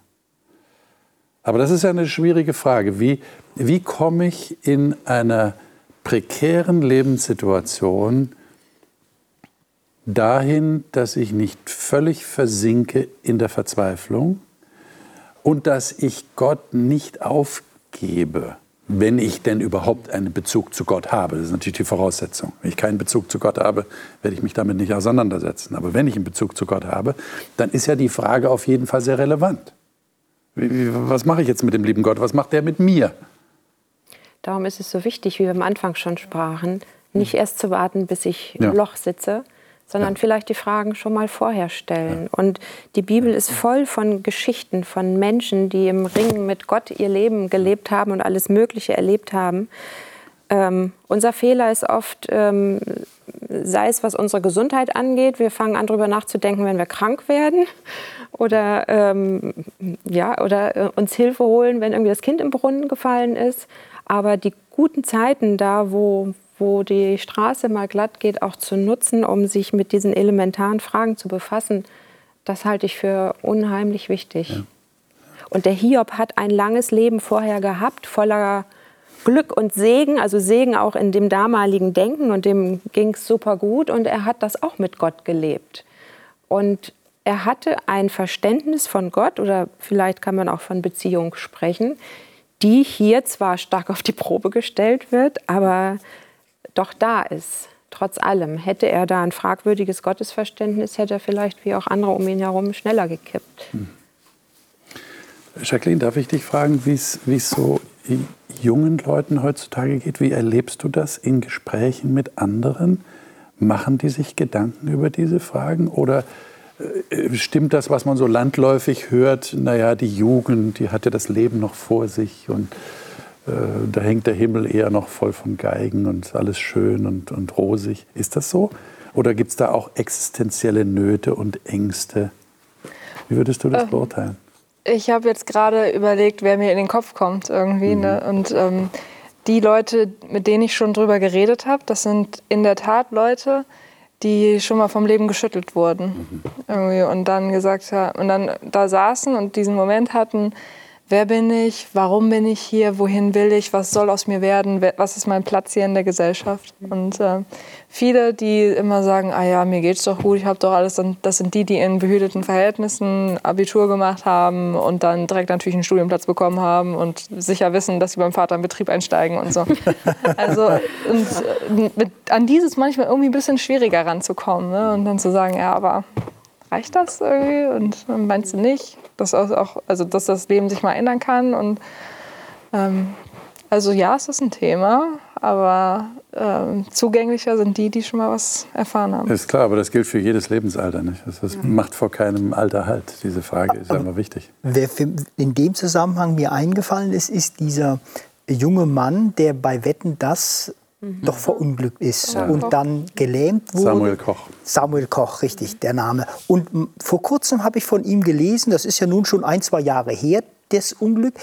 [SPEAKER 1] Aber das ist ja eine schwierige Frage. Wie, wie komme ich in einer prekären Lebenssituation dahin, dass ich nicht völlig versinke in der Verzweiflung und dass ich Gott nicht aufgebe? wenn ich denn überhaupt einen Bezug zu Gott habe. Das ist natürlich die Voraussetzung. Wenn ich keinen Bezug zu Gott habe, werde ich mich damit nicht auseinandersetzen. Aber wenn ich einen Bezug zu Gott habe, dann ist ja die Frage auf jeden Fall sehr relevant. Was mache ich jetzt mit dem lieben Gott? Was macht er mit mir?
[SPEAKER 4] Darum ist es so wichtig, wie wir am Anfang schon sprachen, nicht erst zu warten, bis ich im Loch sitze, sondern ja. vielleicht die Fragen schon mal vorher stellen. Ja. Und die Bibel ist voll von Geschichten von Menschen, die im Ringen mit Gott ihr Leben gelebt haben und alles Mögliche erlebt haben. Ähm, unser Fehler ist oft, ähm, sei es was unsere Gesundheit angeht, wir fangen an darüber nachzudenken, wenn wir krank werden oder, ähm, ja, oder äh, uns Hilfe holen, wenn irgendwie das Kind im Brunnen gefallen ist. Aber die guten Zeiten da, wo, wo die Straße mal glatt geht, auch zu nutzen, um sich mit diesen elementaren Fragen zu befassen, das halte ich für unheimlich wichtig. Ja. Und der Hiob hat ein langes Leben vorher gehabt, voller Glück und Segen, also Segen auch in dem damaligen Denken und dem ging es super gut und er hat das auch mit Gott gelebt. Und er hatte ein Verständnis von Gott oder vielleicht kann man auch von Beziehung sprechen, die hier zwar stark auf die Probe gestellt wird, aber doch da ist. Trotz allem. Hätte er da ein fragwürdiges Gottesverständnis, hätte er vielleicht wie auch andere um ihn herum schneller gekippt. Hm.
[SPEAKER 1] Jacqueline, darf ich dich fragen, wie es so jungen Leuten heutzutage geht? Wie erlebst du das in Gesprächen mit anderen? Machen die sich Gedanken über diese Fragen oder stimmt das, was man so landläufig hört? Naja, die Jugend, die hat ja das Leben noch vor sich und äh, da hängt der Himmel eher noch voll von Geigen und alles schön und, und rosig. Ist das so? Oder gibt es da auch existenzielle Nöte und Ängste? Wie würdest du das ähm, beurteilen?
[SPEAKER 5] Ich habe jetzt gerade überlegt, wer mir in den Kopf kommt irgendwie. Mhm. Ne? Und ähm, die Leute, mit denen ich schon drüber geredet habe, das sind in der Tat Leute, die schon mal vom Leben geschüttelt wurden. Mhm. Irgendwie und dann gesagt haben, und dann da saßen und diesen Moment hatten, wer bin ich, warum bin ich hier, wohin will ich, was soll aus mir werden, was ist mein Platz hier in der Gesellschaft. Und äh, viele, die immer sagen, ah ja, mir geht's doch gut, ich habe doch alles, das sind die, die in behüteten Verhältnissen Abitur gemacht haben und dann direkt natürlich einen Studienplatz bekommen haben und sicher wissen, dass sie beim Vater im Betrieb einsteigen und so. also und äh, mit, an dieses manchmal irgendwie ein bisschen schwieriger ranzukommen ne? und dann zu sagen, ja, aber reicht das irgendwie und meinst du nicht? dass, auch, also, dass das Leben sich mal ändern kann. Und ähm, also ja, es ist ein Thema, aber ähm, zugänglicher sind die, die schon mal was erfahren haben.
[SPEAKER 1] Ist klar, aber das gilt für jedes Lebensalter. Nicht? Das, das macht vor keinem Alter halt. Diese Frage ist aber immer wichtig.
[SPEAKER 3] Wer in dem Zusammenhang mir eingefallen ist, ist dieser junge Mann, der bei Wetten das mhm. doch verunglückt ist ja. und dann gelähmt wurde.
[SPEAKER 1] Samuel Koch.
[SPEAKER 3] Samuel Koch, richtig, der Name. Und vor kurzem habe ich von ihm gelesen, das ist ja nun schon ein, zwei Jahre her, das Unglück,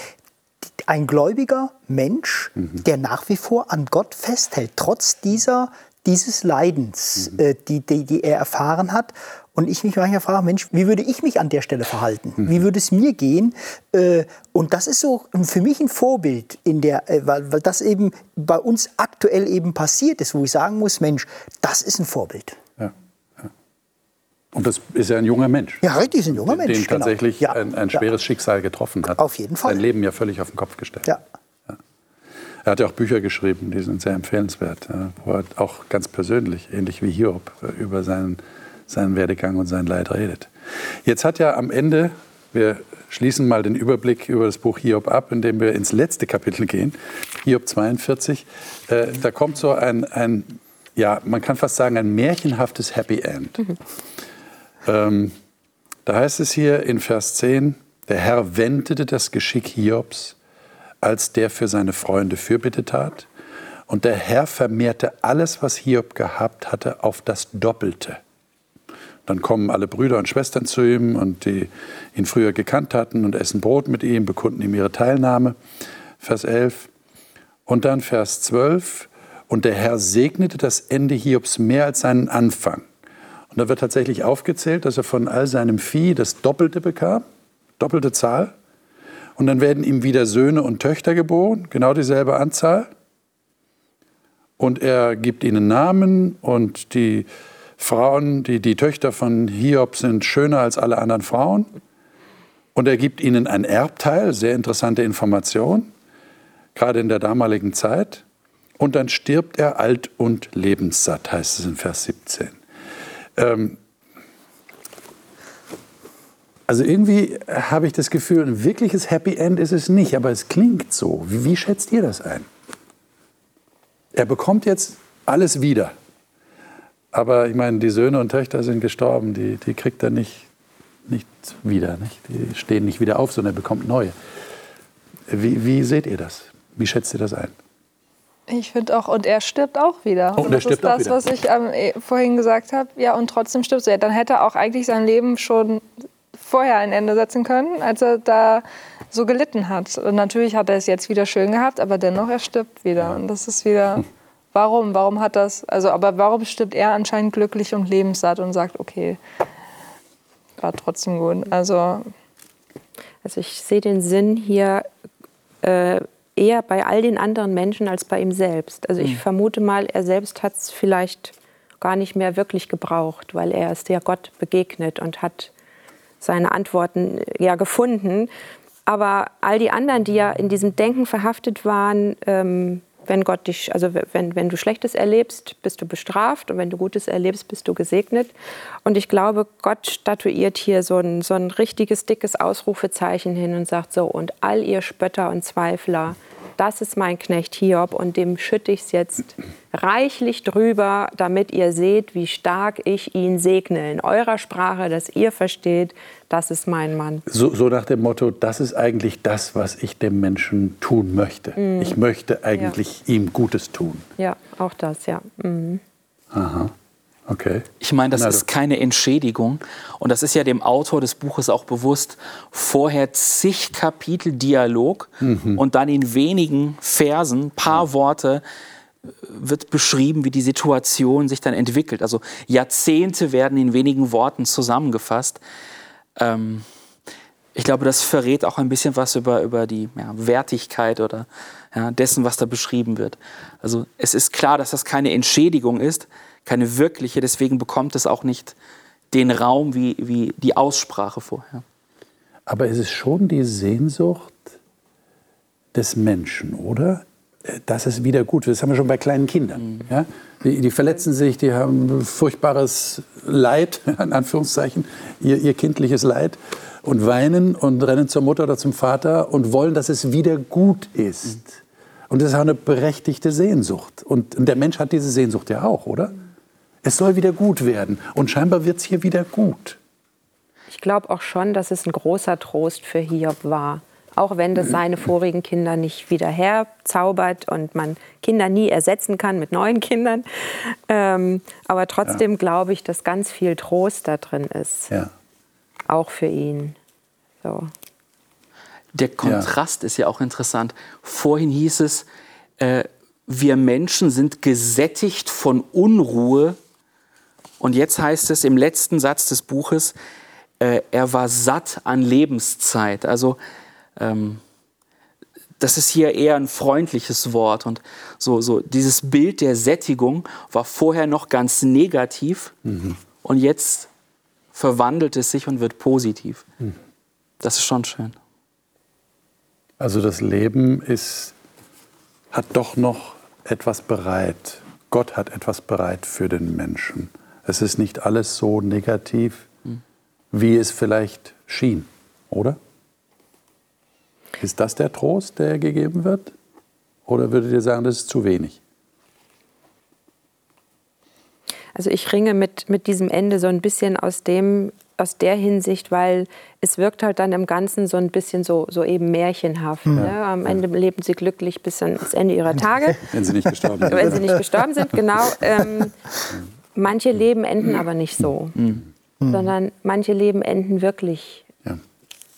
[SPEAKER 3] ein gläubiger Mensch, mhm. der nach wie vor an Gott festhält, trotz dieser, dieses Leidens, mhm. äh, die, die, die er erfahren hat. Und ich mich manchmal frage, Mensch, wie würde ich mich an der Stelle verhalten? Mhm. Wie würde es mir gehen? Äh, und das ist so für mich ein Vorbild, in der, äh, weil, weil das eben bei uns aktuell eben passiert ist, wo ich sagen muss, Mensch, das ist ein Vorbild.
[SPEAKER 1] Ja. Und das ist ja ein junger Mensch.
[SPEAKER 3] Ja, richtig, ist ein junger Mensch.
[SPEAKER 1] Den genau. tatsächlich ja. ein, ein, schweres ja. Schicksal getroffen hat.
[SPEAKER 3] Auf jeden Fall.
[SPEAKER 1] Sein Leben ja völlig auf den Kopf gestellt.
[SPEAKER 3] Ja.
[SPEAKER 1] Er hat ja auch Bücher geschrieben, die sind sehr empfehlenswert, wo er auch ganz persönlich, ähnlich wie Hiob, über seinen seinen Werdegang und sein Leid redet. Jetzt hat ja am Ende, wir schließen mal den Überblick über das Buch Hiob ab, indem wir ins letzte Kapitel gehen, Hiob 42, äh, da kommt so ein, ein, ja, man kann fast sagen, ein märchenhaftes Happy End. Mhm. Ähm, da heißt es hier in Vers 10, der Herr wendete das Geschick Hiobs, als der für seine Freunde Fürbitte tat. Und der Herr vermehrte alles, was Hiob gehabt hatte, auf das Doppelte. Dann kommen alle Brüder und Schwestern zu ihm und die ihn früher gekannt hatten und essen Brot mit ihm, bekunden ihm ihre Teilnahme. Vers 11. Und dann Vers 12. Und der Herr segnete das Ende Hiobs mehr als seinen Anfang. Und da wird tatsächlich aufgezählt, dass er von all seinem Vieh das Doppelte bekam, doppelte Zahl. Und dann werden ihm wieder Söhne und Töchter geboren, genau dieselbe Anzahl. Und er gibt ihnen Namen und die Frauen, die, die Töchter von Hiob sind schöner als alle anderen Frauen. Und er gibt ihnen ein Erbteil, sehr interessante Information, gerade in der damaligen Zeit. Und dann stirbt er alt und lebenssatt, heißt es in Vers 17. Ähm, also irgendwie habe ich das Gefühl, ein wirkliches Happy End ist es nicht, aber es klingt so. Wie, wie schätzt ihr das ein? Er bekommt jetzt alles wieder. Aber ich meine, die Söhne und Töchter sind gestorben, die, die kriegt er nicht, nicht wieder. Nicht? Die stehen nicht wieder auf, sondern er bekommt neue. Wie, wie seht ihr das? Wie schätzt ihr das ein?
[SPEAKER 5] Ich finde auch, und er stirbt auch wieder.
[SPEAKER 1] Oh, und
[SPEAKER 5] das
[SPEAKER 1] ist
[SPEAKER 5] das, was ich ähm, vorhin gesagt habe. Ja, und trotzdem stirbt er. Dann hätte er auch eigentlich sein Leben schon vorher ein Ende setzen können, als er da so gelitten hat. Und natürlich hat er es jetzt wieder schön gehabt, aber dennoch, er stirbt wieder. Und das ist wieder. Warum? Warum hat das, also, aber warum stirbt er anscheinend glücklich und lebenssatt und sagt, okay, war trotzdem gut? Also,
[SPEAKER 4] also ich sehe den Sinn hier äh, eher bei all den anderen Menschen als bei ihm selbst. Also ich mhm. vermute mal, er selbst hat es vielleicht gar nicht mehr wirklich gebraucht, weil er ist ja Gott begegnet und hat seine Antworten ja gefunden. Aber all die anderen, die ja in diesem Denken verhaftet waren, ähm, wenn Gott dich, also wenn, wenn du Schlechtes erlebst, bist du bestraft und wenn du Gutes erlebst, bist du gesegnet. Und ich glaube, Gott statuiert hier so ein, so ein richtiges, dickes Ausrufezeichen hin und sagt so, und all ihr Spötter und Zweifler, das ist mein Knecht Hiob und dem schütte ich es jetzt reichlich drüber, damit ihr seht, wie stark ich ihn segne in eurer Sprache, dass ihr versteht, das ist mein Mann.
[SPEAKER 1] So, so nach dem Motto, das ist eigentlich das, was ich dem Menschen tun möchte. Mm. Ich möchte eigentlich ja. ihm Gutes tun.
[SPEAKER 4] Ja, auch das, ja. Mm.
[SPEAKER 1] Aha. Okay.
[SPEAKER 2] Ich meine, das
[SPEAKER 1] Na,
[SPEAKER 2] ist keine Entschädigung. Und das ist ja dem Autor des Buches auch bewusst. Vorher zig Kapitel Dialog
[SPEAKER 1] Mhm.
[SPEAKER 2] und dann in wenigen Versen, paar Worte, äh, wird beschrieben, wie die Situation sich dann entwickelt. Also Jahrzehnte werden in wenigen Worten zusammengefasst. Ähm, ich glaube, das verrät auch ein bisschen was über, über die ja, Wertigkeit oder ja, dessen, was da beschrieben wird. Also es ist klar, dass das keine Entschädigung ist, keine wirkliche, deswegen bekommt es auch nicht den Raum wie, wie die Aussprache vorher.
[SPEAKER 1] Aber es ist schon die Sehnsucht des Menschen, oder? Dass es wieder gut wird. Das haben wir schon bei kleinen Kindern. Ja? Die, die verletzen sich, die haben furchtbares Leid, in Anführungszeichen, ihr, ihr kindliches Leid und weinen und rennen zur Mutter oder zum Vater und wollen, dass es wieder gut ist. Und das ist auch eine berechtigte Sehnsucht. Und der Mensch hat diese Sehnsucht ja auch, oder? Es soll wieder gut werden. Und scheinbar wird es hier wieder gut.
[SPEAKER 4] Ich glaube auch schon, dass es ein großer Trost für Hiob war. Auch wenn das seine vorigen Kinder nicht wieder herzaubert und man Kinder nie ersetzen kann mit neuen Kindern. Ähm, aber trotzdem glaube ich, dass ganz viel Trost da drin ist.
[SPEAKER 1] Ja.
[SPEAKER 4] Auch für ihn. So.
[SPEAKER 2] Der Kontrast ist ja auch interessant. Vorhin hieß es, äh, wir Menschen sind gesättigt von Unruhe. Und jetzt heißt es im letzten Satz des Buches, äh, er war satt an Lebenszeit. Also ähm, das ist hier eher ein freundliches Wort. Und so, so dieses Bild der Sättigung war vorher noch ganz negativ. Und jetzt verwandelt es sich und wird positiv. Das ist schon schön.
[SPEAKER 1] Also das Leben ist, hat doch noch etwas bereit. Gott hat etwas bereit für den Menschen. Es ist nicht alles so negativ, wie es vielleicht schien, oder? Ist das der Trost, der gegeben wird? Oder würdet ihr sagen, das ist zu wenig?
[SPEAKER 4] Also ich ringe mit, mit diesem Ende so ein bisschen aus dem aus der Hinsicht, weil es wirkt halt dann im Ganzen so ein bisschen so, so eben märchenhaft. Ne? Am Ende leben sie glücklich bis ans Ende ihrer Tage.
[SPEAKER 1] Wenn sie nicht gestorben sind.
[SPEAKER 4] Wenn sie nicht gestorben sind, genau. Ähm, manche Leben enden aber nicht so, sondern manche Leben enden wirklich
[SPEAKER 1] Ja.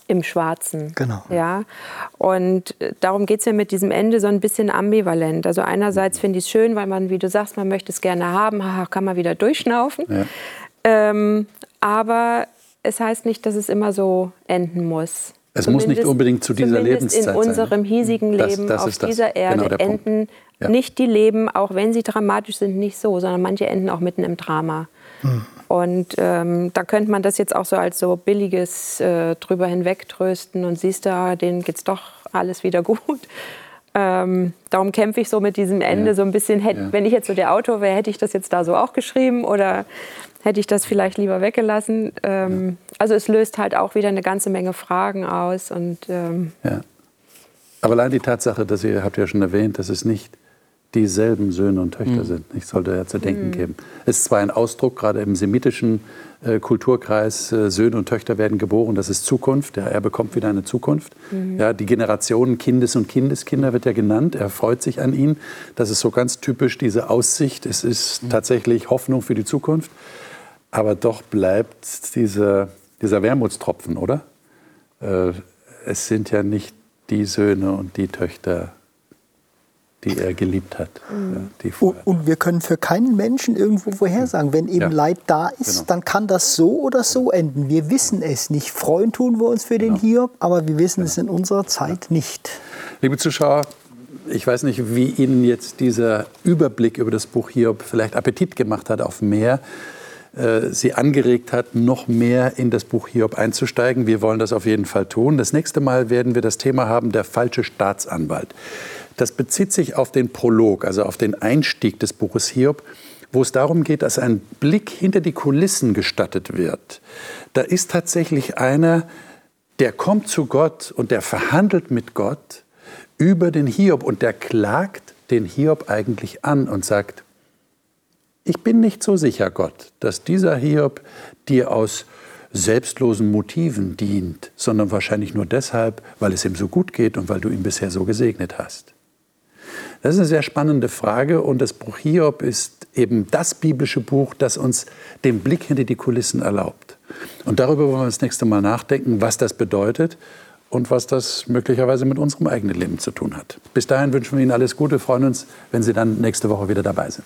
[SPEAKER 4] im Schwarzen.
[SPEAKER 3] Genau.
[SPEAKER 4] Ja. Und äh, darum geht es mir mit diesem Ende so ein bisschen ambivalent. Also einerseits finde ich es schön, weil man, wie du sagst, man möchte es gerne haben, haha, kann man wieder durchschnaufen.
[SPEAKER 1] Ja.
[SPEAKER 4] Ähm, aber es heißt nicht, dass es immer so enden muss.
[SPEAKER 1] Es muss nicht unbedingt zu dieser Lebenszeit sein,
[SPEAKER 4] in unserem hiesigen Leben
[SPEAKER 1] das
[SPEAKER 4] auf
[SPEAKER 1] das.
[SPEAKER 4] dieser Erde
[SPEAKER 1] Genau der Punkt.
[SPEAKER 4] enden
[SPEAKER 1] Ja.
[SPEAKER 4] nicht die Leben, auch wenn sie dramatisch sind, nicht so, sondern manche enden auch mitten im Drama.
[SPEAKER 1] Hm.
[SPEAKER 4] Und ähm, da könnte man das jetzt auch so als so billiges äh, drüber hinwegtrösten und siehst da, denen geht's doch alles wieder gut. Ähm, darum kämpfe ich so mit diesem Ende
[SPEAKER 1] Ja.
[SPEAKER 4] so ein bisschen. Hätt,
[SPEAKER 1] Ja.
[SPEAKER 4] Wenn ich jetzt so der Autor wäre, hätte ich das jetzt da so auch geschrieben oder hätte ich das vielleicht lieber weggelassen. Ähm, Also es löst halt auch wieder eine ganze Menge Fragen aus und ähm,
[SPEAKER 1] Ja. Aber allein die Tatsache, dass ihr, habt ja schon erwähnt, dass es nicht dieselben Söhne und Töchter sind, ich sollte ja zu denken geben. Es ist zwar ein Ausdruck, gerade im semitischen äh, Kulturkreis, äh, Söhne und Töchter werden geboren, das ist Zukunft, ja, er bekommt wieder eine Zukunft. Ja, die Generationen Kindes- und Kindeskinder wird ja genannt, er freut sich an ihnen. Das ist so ganz typisch diese Aussicht, es ist tatsächlich Hoffnung für die Zukunft. Aber doch bleibt dieser, dieser Wermutstropfen, oder? Äh, es sind ja nicht die Söhne und die Töchter, die er geliebt hat. Ja, die
[SPEAKER 3] Und, und wir können für keinen Menschen irgendwo vorhersagen. Wenn eben
[SPEAKER 1] Ja.
[SPEAKER 3] Leid da ist,
[SPEAKER 1] Genau.
[SPEAKER 3] dann kann das so oder so enden. Wir wissen es nicht. Freuen tun wir uns für den
[SPEAKER 1] Genau.
[SPEAKER 3] Hiob, aber wir wissen es in unserer Zeit nicht.
[SPEAKER 1] Liebe Zuschauer, ich weiß nicht, wie Ihnen jetzt dieser Überblick über das Buch Hiob vielleicht Appetit gemacht hat auf mehr, Sie angeregt hat, noch mehr in das Buch Hiob einzusteigen. Wir wollen das auf jeden Fall tun. Das nächste Mal werden wir das Thema haben, der falsche Staatsanwalt. Das bezieht sich auf den Prolog, also auf den Einstieg des Buches Hiob, wo es darum geht, dass ein Blick hinter die Kulissen gestattet wird. Da ist tatsächlich einer, der kommt zu Gott und der verhandelt mit Gott über den Hiob und der klagt den Hiob eigentlich an und sagt, ich bin nicht so sicher, Gott, dass dieser Hiob dir aus selbstlosen Motiven dient, sondern wahrscheinlich nur deshalb, weil es ihm so gut geht und weil du ihn bisher so gesegnet hast. Das ist eine sehr spannende Frage und das Buch Hiob ist eben das biblische Buch, das uns den Blick hinter die Kulissen erlaubt. Und darüber wollen wir das nächste Mal nachdenken, was das bedeutet und was das möglicherweise mit unserem eigenen Leben zu tun hat. Bis dahin wünschen wir Ihnen alles Gute, freuen uns, wenn Sie dann nächste Woche wieder dabei sind.